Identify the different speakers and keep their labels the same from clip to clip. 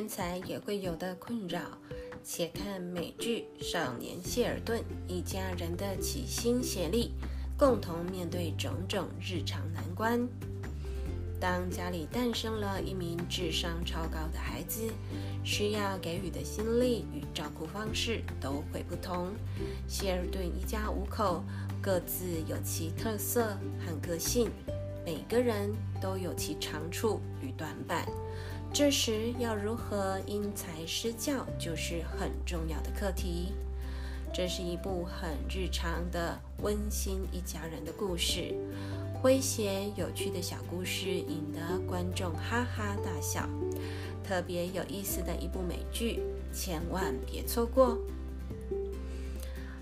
Speaker 1: 天才也会有的困扰。且看美剧《少年谢尔顿》，一家人的齐心协力，共同面对种种日常难关。当家里诞生了一名智商超高的孩子，需要给予的心力与照顾方式都会不同。谢尔顿一家五口各自有其特色和个性，每个人都有其长处与短板。这时要如何因材施教，就是很重要的课题。这是一部很日常的温馨一家人的故事，诙谐有趣的小故事引得观众哈哈大笑，特别有意思的一部美剧，千万别错过。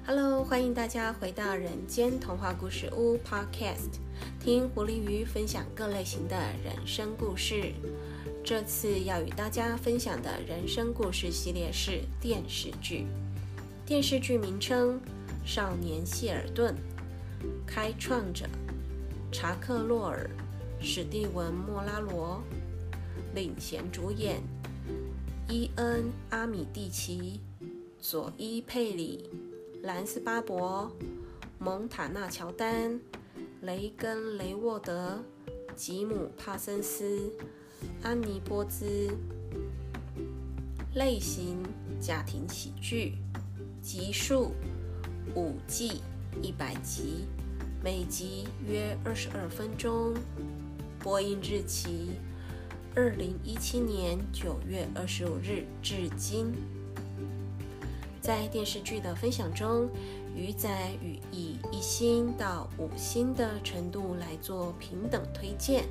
Speaker 1: Hello，欢迎大家回到人间童话故事屋 Podcast，听狐狸鱼分享各类型的人生故事。这次要与大家分享的人生故事系列是电视剧。电视剧名称《少年谢尔顿》，开创者查克·洛尔、史蒂文·莫拉罗，领衔主演伊恩·阿米蒂奇、佐伊·佩里、兰斯·巴伯、蒙塔纳·乔丹、雷根·雷沃德、吉姆·帕森斯。安妮波兹，类型家庭喜剧，集数五季一百集，每集约二十二分钟，播映日期二零一七年九月二十五日至今。在电视剧的分享中，鱼仔与以一星到五星的程度来做平等推荐。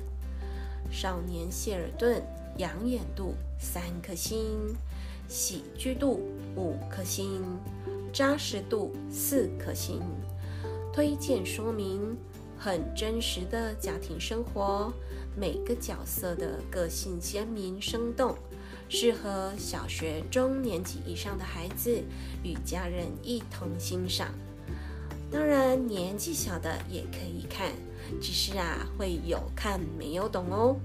Speaker 1: 少年谢尔顿养眼度三颗星，喜剧度五颗星，扎实度四颗星。推荐说明：很真实的家庭生活，每个角色的个性鲜明生动，适合小学中年级以上的孩子与家人一同欣赏。当然，年纪小的也可以看。只是啊，会有看没有懂哦。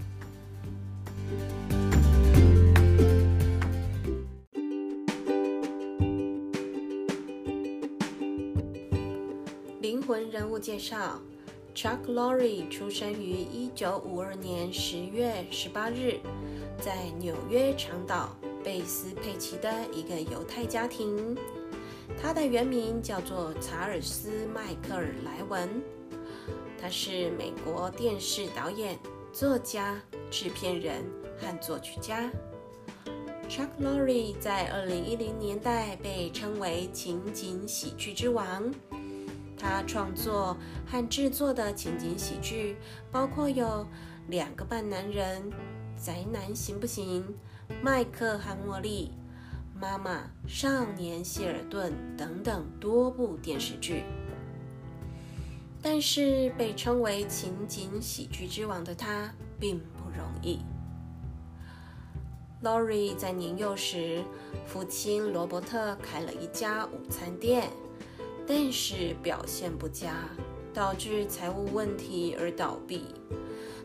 Speaker 1: 灵魂人物介绍：Chuck Lorre 出生于一九五二年十月十八日，在纽约长岛贝斯佩奇的一个犹太家庭。他的原名叫做查尔斯·迈克尔·莱文。他是美国电视导演、作家、制片人和作曲家。Chuck Lorre 在二零一零年代被称为情景喜剧之王。他创作和制作的情景喜剧包括有《两个半男人》《宅男行不行》《麦克和茉莉》《妈妈》《少年谢尔顿》等等多部电视剧。但是被称为情景喜剧之王的他并不容易。Lori 在年幼时，父亲罗伯特开了一家午餐店，但是表现不佳，导致财务问题而倒闭。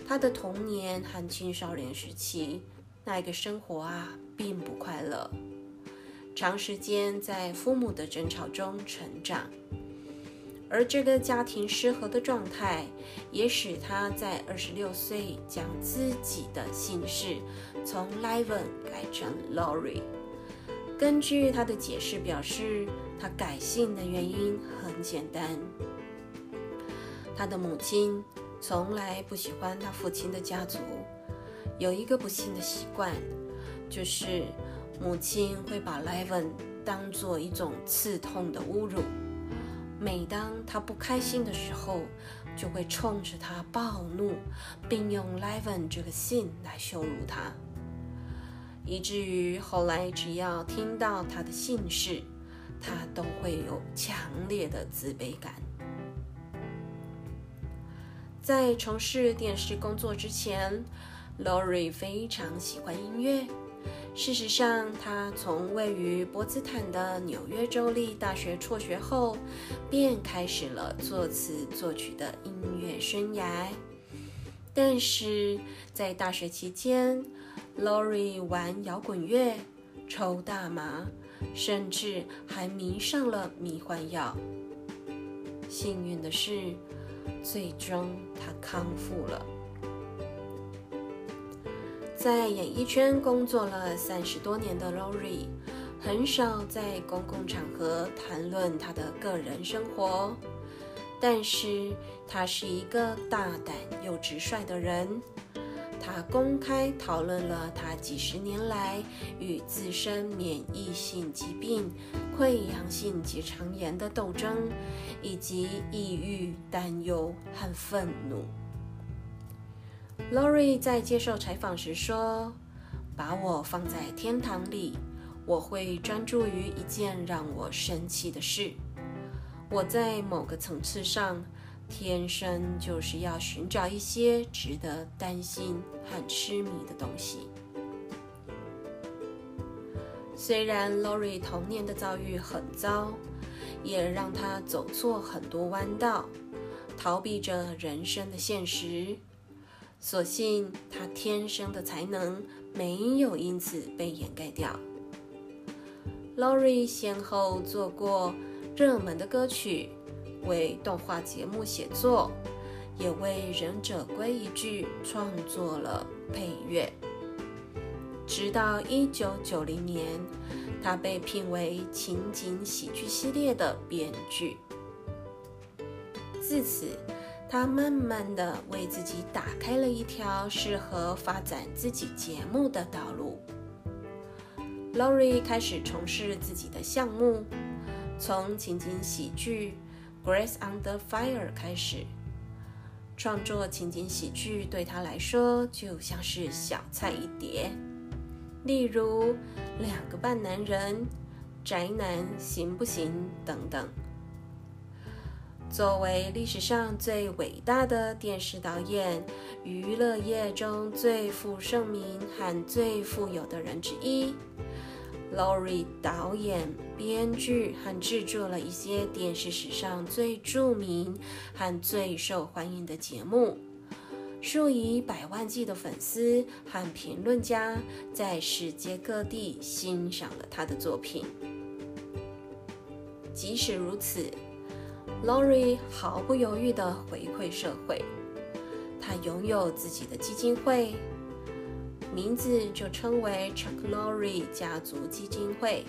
Speaker 1: 他的童年和青少年时期，那个生活啊，并不快乐，长时间在父母的争吵中成长。而这个家庭失和的状态，也使他在二十六岁将自己的姓氏从 Levin 改成 Lori。根据他的解释表示，他改姓的原因很简单：他的母亲从来不喜欢他父亲的家族，有一个不幸的习惯，就是母亲会把 Levin 当做一种刺痛的侮辱。每当他不开心的时候，就会冲着他暴怒，并用 Levin 这个姓来羞辱他，以至于后来只要听到他的姓氏，他都会有强烈的自卑感。在从事电视工作之前，Lori 非常喜欢音乐。事实上，他从位于波茨坦的纽约州立大学辍学后，便开始了作词作曲的音乐生涯。但是在大学期间 Lori 玩摇滚乐、抽大麻，甚至还迷上了迷幻药。幸运的是，最终他康复了。在演艺圈工作了三十多年的 Lori，很少在公共场合谈论他的个人生活，但是他是一个大胆又直率的人。他公开讨论了他几十年来与自身免疫性疾病、溃疡性结肠炎的斗争，以及抑郁、担忧和愤怒。Lori 在接受采访时说：“把我放在天堂里，我会专注于一件让我生气的事。我在某个层次上。”天生就是要寻找一些值得担心和痴迷的东西。虽然 Lori 童年的遭遇很糟，也让他走错很多弯道，逃避着人生的现实。所幸他天生的才能没有因此被掩盖掉。Lori 先后做过热门的歌曲。为动画节目写作，也为《忍者龟》一剧创作了配乐。直到一九九零年，他被聘为情景喜剧系列的编剧。自此，他慢慢的为自己打开了一条适合发展自己节目的道路。Lori 开始从事自己的项目，从情景喜剧。Grace Under Fire 开始创作情景喜剧，对他来说就像是小菜一碟。例如《两个半男人》《宅男行不行》等等。作为历史上最伟大的电视导演，娱乐业中最负盛名和最富有的人之一。Lori 导演、编剧和制作了一些电视史上最著名和最受欢迎的节目，数以百万计的粉丝和评论家在世界各地欣赏了他的作品。即使如此，Lori 毫不犹豫地回馈社会，他拥有自己的基金会。名字就称为 Chuck Lori 家族基金会，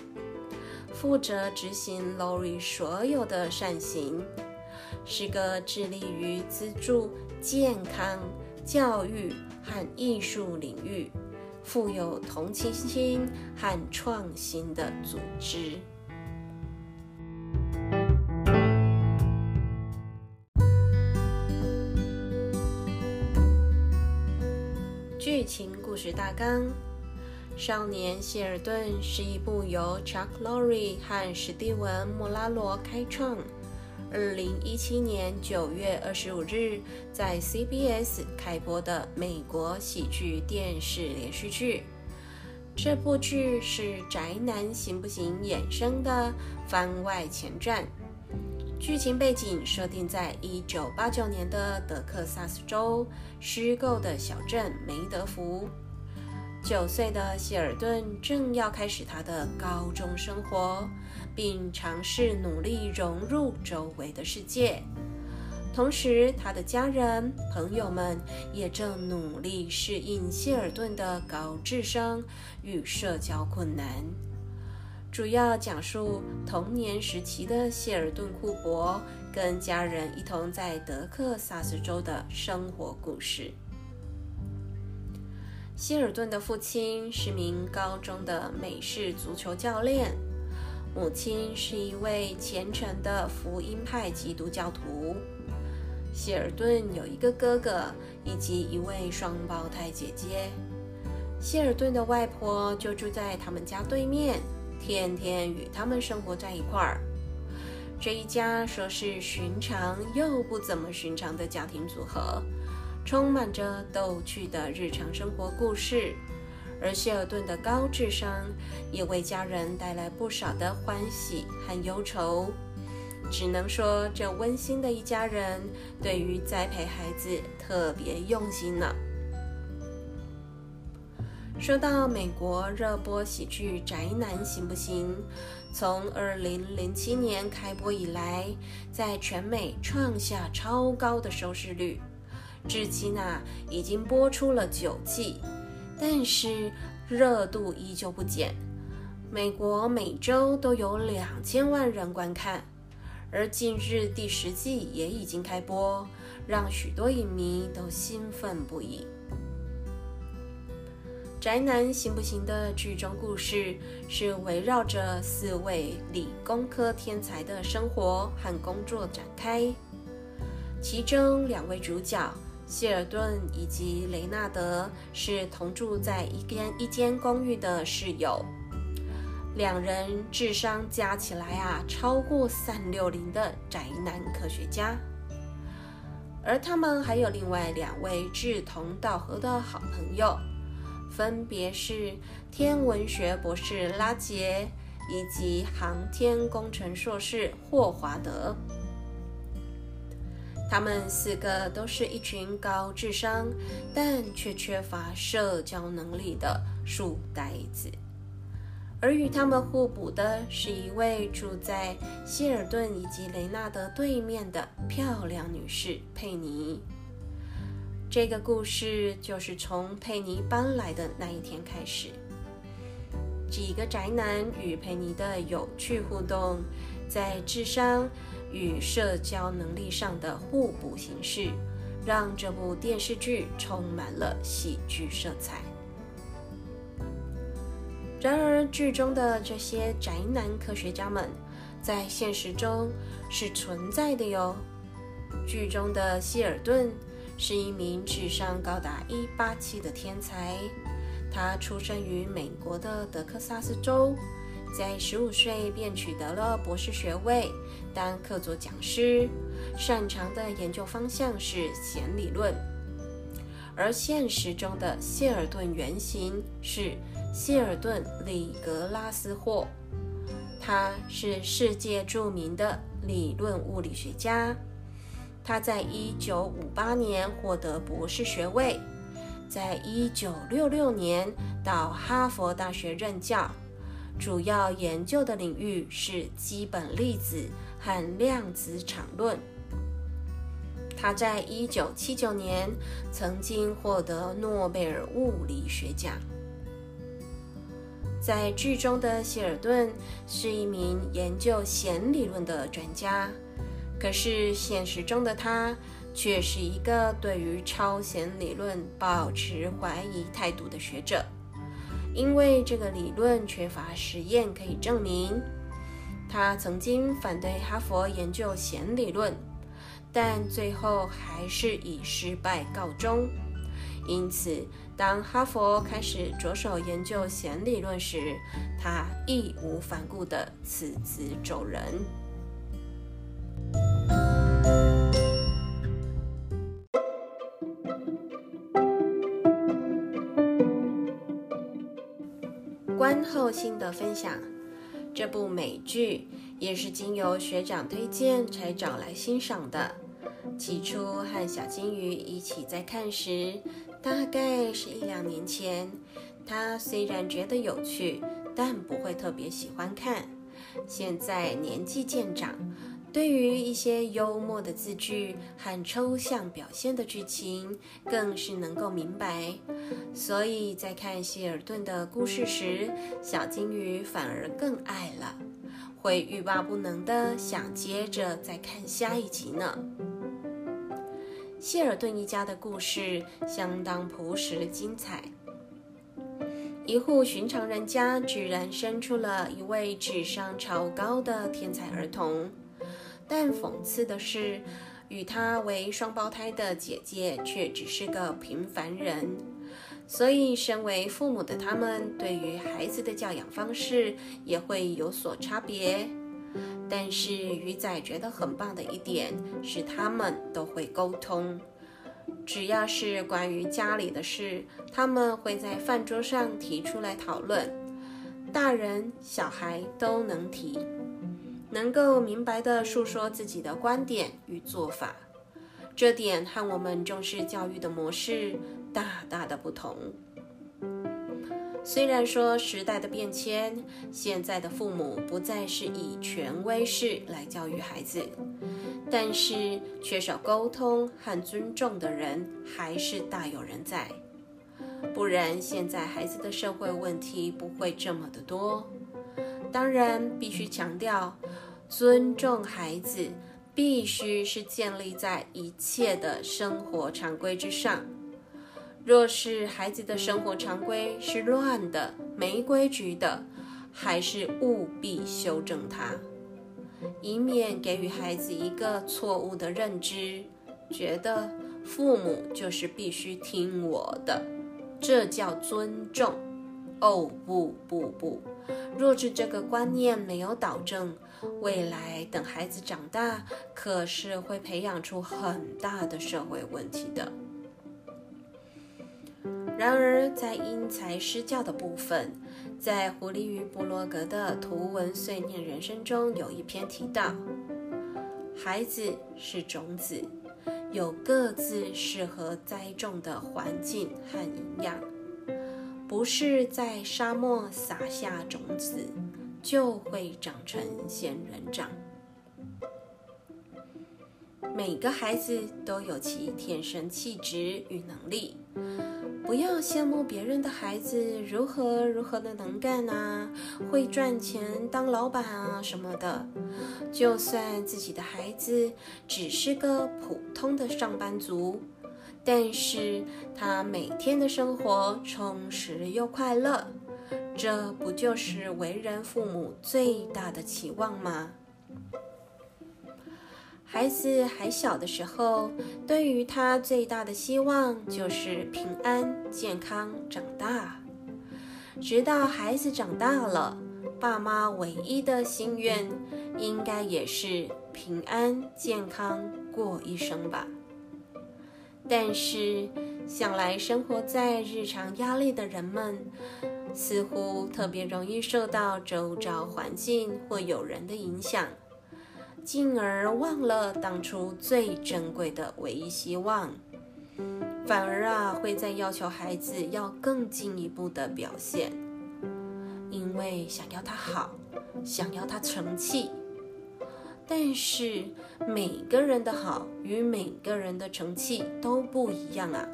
Speaker 1: 负责执行 Lori 所有的善行，是个致力于资助健康、教育和艺术领域、富有同情心和创新的组织。剧情故事大纲：《少年谢尔顿》是一部由 Chuck Lorre 和史蒂文·莫拉罗开创，2017年9月25日在 CBS 开播的美国喜剧电视连续剧。这部剧是《宅男行不行》衍生的番外前传。剧情背景设定在一九八九年的德克萨斯州虚构的小镇梅德福。九岁的谢尔顿正要开始他的高中生活，并尝试努力融入周围的世界。同时，他的家人、朋友们也正努力适应谢尔顿的高智商与社交困难。主要讲述童年时期的谢尔顿·库珀跟家人一同在德克萨斯州的生活故事。谢尔顿的父亲是名高中的美式足球教练，母亲是一位虔诚的福音派基督教徒。谢尔顿有一个哥哥以及一位双胞胎姐姐。谢尔顿的外婆就住在他们家对面。天天与他们生活在一块儿，这一家说是寻常又不怎么寻常的家庭组合，充满着逗趣的日常生活故事。而谢尔顿的高智商也为家人带来不少的欢喜和忧愁。只能说，这温馨的一家人对于栽培孩子特别用心呢。说到美国热播喜剧《宅男行不行》，从二零零七年开播以来，在全美创下超高的收视率，至今啊已经播出了九季，但是热度依旧不减。美国每周都有两千万人观看，而近日第十季也已经开播，让许多影迷都兴奋不已。宅男行不行的剧中故事是围绕着四位理工科天才的生活和工作展开，其中两位主角谢尔顿以及雷纳德是同住在一间一间公寓的室友。两人智商加起来啊，超过三六零的宅男科学家，而他们还有另外两位志同道合的好朋友，分别是天文学博士拉杰以及航天工程硕士霍华德。他们四个都是一群高智商但却缺乏社交能力的书呆子。而与他们互补的是一位住在希尔顿以及雷纳德对面的漂亮女士佩妮。这个故事就是从佩妮搬来的那一天开始。几个宅男与佩妮的有趣互动，在智商与社交能力上的互补形式，让这部电视剧充满了喜剧色彩。然而，剧中的这些宅男科学家们，在现实中是存在的哟。剧中的希尔顿是一名智商高达一八七的天才，他出生于美国的德克萨斯州，在十五岁便取得了博士学位，当客座讲师，擅长的研究方向是弦理论。而现实中的谢尔顿原型是。谢尔顿·里格拉斯霍，他是世界著名的理论物理学家。他在1958年获得博士学位，在1966年到哈佛大学任教，主要研究的领域是基本粒子和量子场论。他在1979年曾经获得诺贝尔物理学奖。在剧中的希尔顿是一名研究弦理论的专家，可是现实中的他却是一个对于超弦理论保持怀疑态度的学者，因为这个理论缺乏实验可以证明。他曾经反对哈佛研究弦理论，但最后还是以失败告终。因此，当哈佛开始着手研究弦理论时，他义无反顾地辞职走人。后心得分享：这部美剧也是经由学长推荐才找来欣赏的。起初和小金鱼一起在看时，大概是一两年前，他虽然觉得有趣，但不会特别喜欢看。现在年纪渐长，对于一些幽默的字句和抽象表现的剧情，更是能够明白。所以在看希尔顿的故事时，小金鱼反而更爱了，会欲罢不能的想接着再看下一集呢。谢尔顿一家的故事相当朴实精彩。一户寻常人家居然生出了一位智商超高的天才儿童，但讽刺的是，与他为双胞胎的姐姐却只是个平凡人。所以，身为父母的他们，对于孩子的教养方式也会有所差别。但是鱼仔觉得很棒的一点是，他们都会沟通。只要是关于家里的事，他们会在饭桌上提出来讨论，大人小孩都能提，能够明白地述说自己的观点与做法。这点和我们重视教育的模式大大的不同。虽然说时代的变迁，现在的父母不再是以权威式来教育孩子，但是缺少沟通和尊重的人还是大有人在。不然，现在孩子的社会问题不会这么的多。当然，必须强调，尊重孩子必须是建立在一切的生活常规之上。若是孩子的生活常规是乱的、没规矩的，还是务必修正它，以免给予孩子一个错误的认知，觉得父母就是必须听我的，这叫尊重。哦，不不不，若是这个观念没有导正，未来等孩子长大，可是会培养出很大的社会问题的。然而，在因材施教的部分，在狐狸与布洛格的图文碎念人生中，有一篇提到：孩子是种子，有各自适合栽种的环境和营养，不是在沙漠撒下种子就会长成仙人掌。每个孩子都有其天生气质与能力。不要羡慕别人的孩子如何如何的能干啊，会赚钱当老板啊什么的。就算自己的孩子只是个普通的上班族，但是他每天的生活充实又快乐，这不就是为人父母最大的期望吗？孩子还小的时候，对于他最大的希望就是平安健康长大。直到孩子长大了，爸妈唯一的心愿应该也是平安健康过一生吧。但是，想来生活在日常压力的人们，似乎特别容易受到周遭环境或有人的影响。进而忘了当初最珍贵的唯一希望，反而啊会在要求孩子要更进一步的表现，因为想要他好，想要他成器。但是每个人的好与每个人的成器都不一样啊。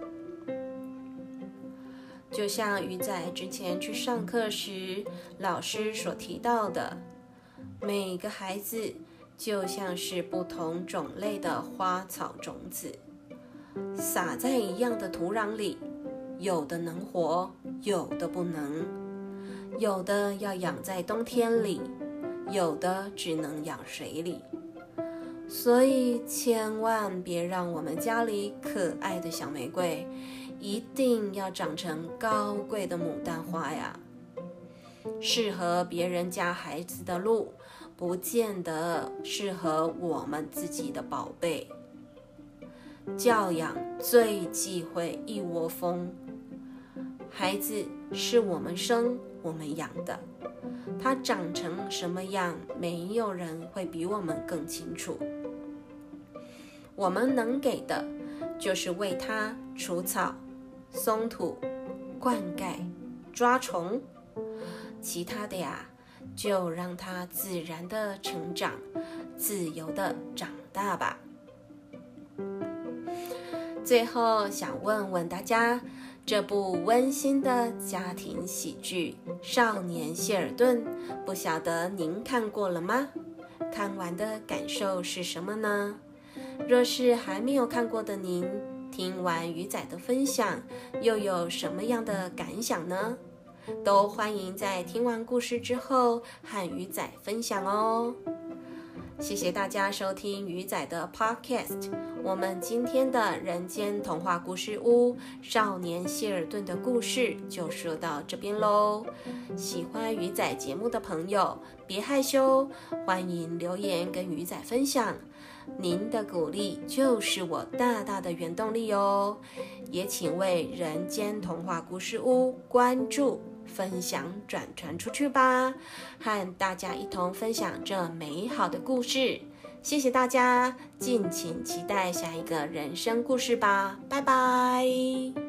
Speaker 1: 就像鱼仔之前去上课时，老师所提到的，每个孩子。就像是不同种类的花草种子，撒在一样的土壤里，有的能活，有的不能；有的要养在冬天里，有的只能养水里。所以，千万别让我们家里可爱的小玫瑰，一定要长成高贵的牡丹花呀！适合别人家孩子的路。不见得适合我们自己的宝贝。教养最忌讳一窝蜂。孩子是我们生我们养的，它长成什么样，没有人会比我们更清楚。我们能给的，就是为它除草、松土、灌溉、抓虫，其他的呀。就让它自然的成长，自由的长大吧。最后想问问大家，这部温馨的家庭喜剧《少年谢尔顿》，不晓得您看过了吗？看完的感受是什么呢？若是还没有看过的您，听完鱼仔的分享，又有什么样的感想呢？都欢迎在听完故事之后和鱼仔分享哦。谢谢大家收听鱼仔的 Podcast。我们今天的人间童话故事屋少年谢尔顿的故事就说到这边喽。喜欢鱼仔节目的朋友别害羞，欢迎留言跟鱼仔分享。您的鼓励就是我大大的原动力哦。也请为人间童话故事屋关注。分享转传出去吧，和大家一同分享这美好的故事。谢谢大家，敬请期待下一个人生故事吧，拜拜。